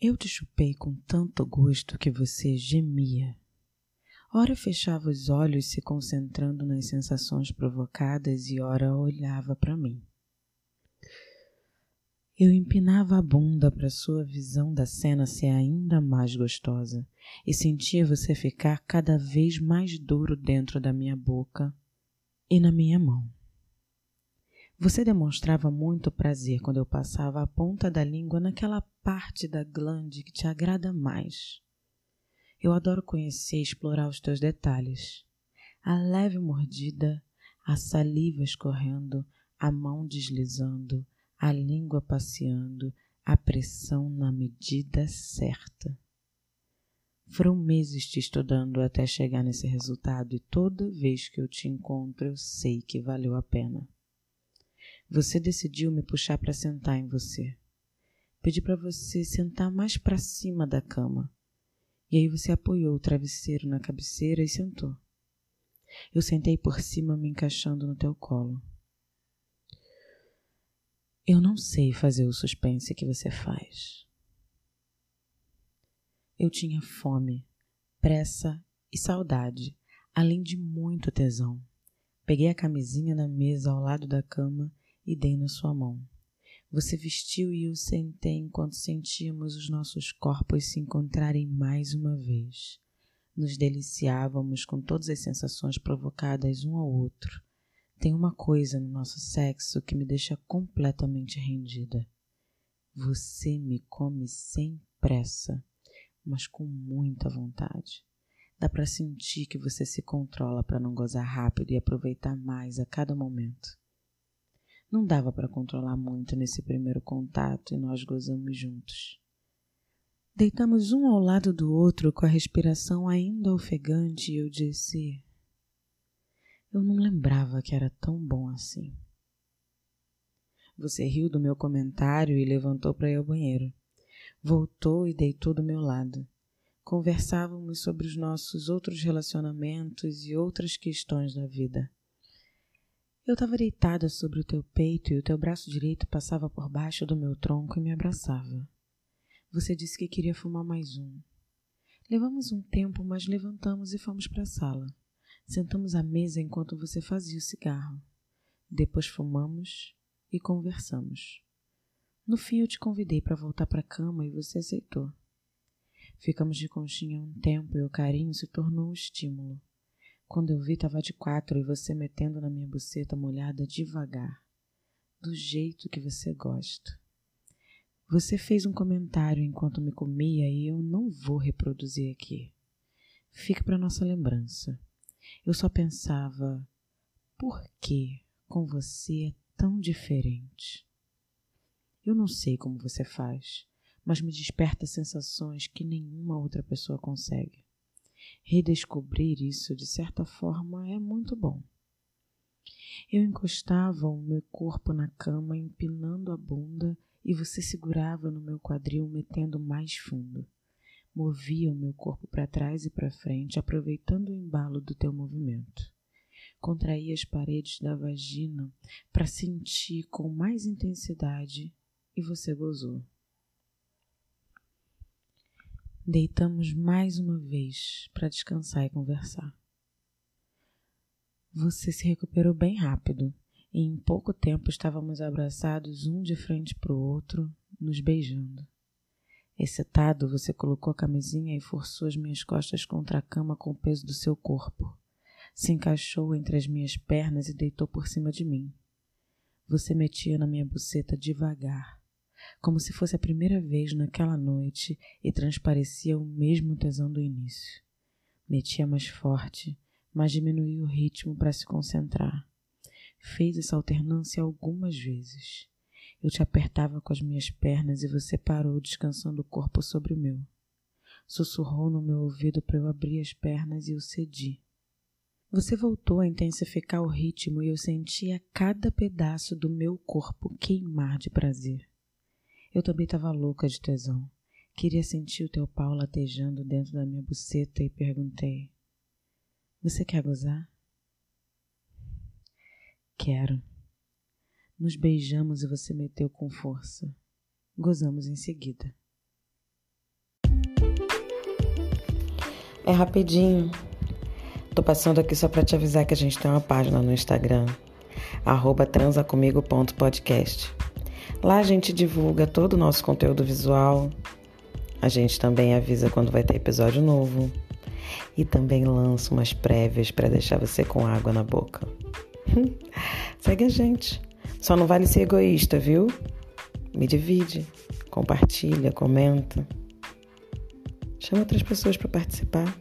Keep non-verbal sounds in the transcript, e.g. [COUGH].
Eu te chupei com tanto gosto que você gemia. Ora fechava os olhos se concentrando nas sensações provocadas e ora olhava para mim. Eu empinava a bunda para sua visão da cena ser ainda mais gostosa e sentia você ficar cada vez mais duro dentro da minha boca e na minha mão. Você demonstrava muito prazer quando eu passava a ponta da língua naquela parte da glande que te agrada mais. Eu adoro conhecer e explorar os teus detalhes. A leve mordida, a saliva escorrendo, a mão deslizando, a língua passeando, a pressão na medida certa. Foram meses te estudando até chegar nesse resultado e toda vez que eu te encontro eu sei que valeu a pena. Você decidiu me puxar para sentar em você. Pedi para você sentar mais para cima da cama. E aí você apoiou o travesseiro na cabeceira e sentou. Eu sentei por cima, me encaixando no teu colo. Eu não sei fazer o suspense que você faz. Eu tinha fome, pressa e saudade, além de muito tesão. Peguei a camisinha na mesa ao lado da cama e dei na sua mão. Você vestiu e eu sentei enquanto sentíamos os nossos corpos se encontrarem mais uma vez. Nos deliciávamos com todas as sensações provocadas um ao outro. Tem uma coisa no nosso sexo que me deixa completamente rendida. Você me come sem pressa, mas com muita vontade. Dá para sentir que você se controla para não gozar rápido e aproveitar mais a cada momento. Não dava para controlar muito nesse primeiro contato e nós gozamos juntos. Deitamos um ao lado do outro com a respiração ainda ofegante e eu disse: Eu não lembrava que era tão bom assim. Você riu do meu comentário e levantou para ir ao banheiro. Voltou e deitou do meu lado. Conversávamos sobre os nossos outros relacionamentos e outras questões da vida. Eu estava deitada sobre o teu peito e o teu braço direito passava por baixo do meu tronco e me abraçava. Você disse que queria fumar mais um. Levamos um tempo, mas levantamos e fomos para a sala. Sentamos à mesa enquanto você fazia o cigarro. Depois fumamos e conversamos. No fim, eu te convidei para voltar para a cama e você aceitou. Ficamos de conchinha um tempo e o carinho se tornou um estímulo. Quando eu vi, tava de quatro e você metendo na minha buceta molhada devagar, do jeito que você gosta. Você fez um comentário enquanto me comia e eu não vou reproduzir aqui. Fica para nossa lembrança. Eu só pensava, por que com você é tão diferente? Eu não sei como você faz, mas me desperta sensações que nenhuma outra pessoa consegue. Redescobrir isso, de certa forma, é muito bom. Eu encostava o meu corpo na cama, empinando a bunda, e você segurava no meu quadril, metendo mais fundo. Movia o meu corpo para trás e para frente, aproveitando o embalo do teu movimento. Contraía as paredes da vagina para sentir com mais intensidade e você gozou. Deitamos mais uma vez para descansar e conversar. Você se recuperou bem rápido e em pouco tempo estávamos abraçados um de frente para o outro, nos beijando. Excitado, você colocou a camisinha e forçou as minhas costas contra a cama com o peso do seu corpo. Se encaixou entre as minhas pernas e deitou por cima de mim. Você metia na minha buceta devagar, como se fosse a primeira vez naquela noite e transparecia o mesmo tesão do início. Metia mais forte, mas diminuía o ritmo para se concentrar. Fez essa alternância algumas vezes. Eu te apertava com as minhas pernas e você parou descansando o corpo sobre o meu. Sussurrou no meu ouvido para eu abrir as pernas e eu cedi. Você voltou a intensificar o ritmo e eu sentia cada pedaço do meu corpo queimar de prazer. Eu também estava louca de tesão. Queria sentir o teu pau latejando dentro da minha buceta e perguntei: Você quer gozar? Quero. Nos beijamos e você meteu com força. Gozamos em seguida. É rapidinho. Tô passando aqui só para te avisar que a gente tem uma página no Instagram, transacomigo.podcast. Lá a gente divulga todo o nosso conteúdo visual. A gente também avisa quando vai ter episódio novo. E também lança umas prévias para deixar você com água na boca. [LAUGHS] Segue a gente. Só não vale ser egoísta, viu? Me divide, compartilha, comenta. Chama outras pessoas para participar.